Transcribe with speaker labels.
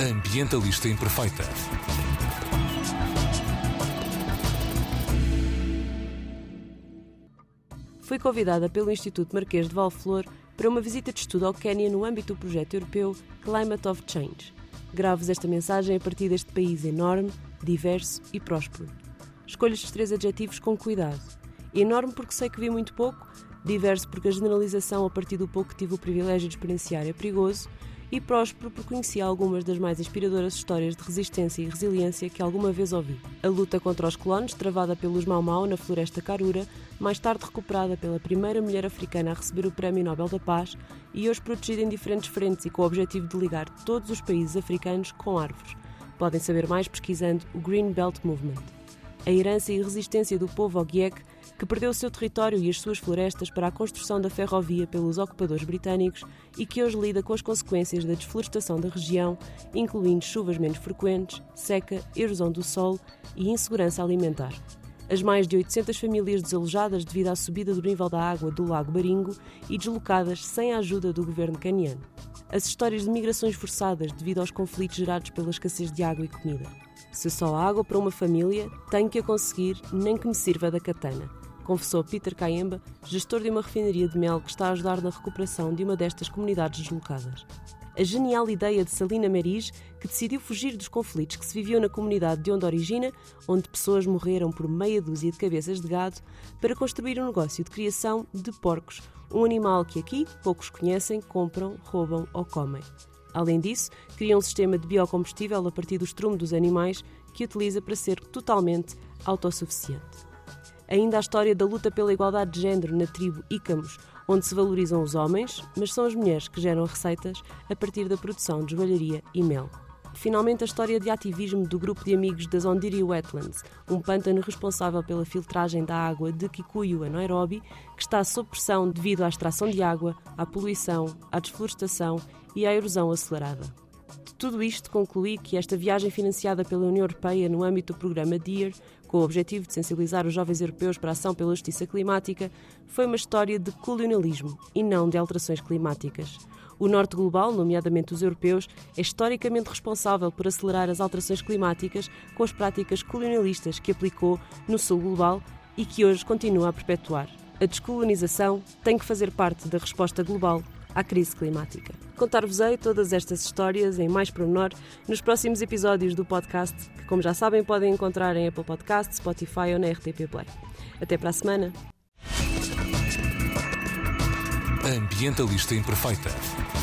Speaker 1: Ambientalista imperfeita.
Speaker 2: Fui convidada pelo Instituto Marquês de Valflor para uma visita de estudo ao Quênia no âmbito do projeto europeu Climate of Change. Gravo-vos esta mensagem a partir deste país enorme, diverso e próspero. Escolho estes três adjetivos com cuidado. Enorme porque sei que vi muito pouco, diverso porque a generalização a partir do pouco que tive o privilégio de experienciar é perigoso, e próspero porque conheci algumas das mais inspiradoras histórias de resistência e resiliência que alguma vez ouvi. A luta contra os colonos, travada pelos Mau Mau na floresta Karura, mais tarde recuperada pela primeira mulher africana a receber o Prémio Nobel da Paz e hoje protegida em diferentes frentes e com o objetivo de ligar todos os países africanos com árvores. Podem saber mais pesquisando o Green Belt Movement. A herança e resistência do povo Ogiek que perdeu o seu território e as suas florestas para a construção da ferrovia pelos ocupadores britânicos e que hoje lida com as consequências da desflorestação da região, incluindo chuvas menos frequentes, seca, erosão do solo e insegurança alimentar. As mais de 800 famílias desalojadas devido à subida do nível da água do Lago Baringo e deslocadas sem a ajuda do governo caniano. As histórias de migrações forçadas devido aos conflitos gerados pela escassez de água e comida. Se só há água para uma família, tenho que a conseguir, nem que me sirva da katana confessou Peter Caemba, gestor de uma refinaria de mel que está a ajudar na recuperação de uma destas comunidades deslocadas. A genial ideia de Salina Meris, que decidiu fugir dos conflitos que se viviam na comunidade de onde origina, onde pessoas morreram por meia dúzia de cabeças de gado, para construir um negócio de criação de porcos, um animal que aqui poucos conhecem, compram, roubam ou comem. Além disso, cria um sistema de biocombustível a partir do estrume dos animais que utiliza para ser totalmente autossuficiente ainda a história da luta pela igualdade de género na tribo Ícamos, onde se valorizam os homens, mas são as mulheres que geram receitas a partir da produção de joalharia e mel. Finalmente, a história de ativismo do grupo de amigos das Ondiri Wetlands, um pântano responsável pela filtragem da água de Kikuyu a Nairobi, que está sob pressão devido à extração de água, à poluição, à desflorestação e à erosão acelerada. Tudo isto, concluí que esta viagem financiada pela União Europeia no âmbito do programa DEAR, com o objetivo de sensibilizar os jovens europeus para a ação pela justiça climática, foi uma história de colonialismo e não de alterações climáticas. O norte global, nomeadamente os europeus, é historicamente responsável por acelerar as alterações climáticas com as práticas colonialistas que aplicou no sul global e que hoje continua a perpetuar. A descolonização tem que fazer parte da resposta global à crise climática. Contar-vos-ei todas estas histórias em mais pormenor nos próximos episódios do podcast, que, como já sabem, podem encontrar em Apple Podcasts, Spotify ou na RTP Play. Até para a semana.
Speaker 1: Ambientalista imperfeita.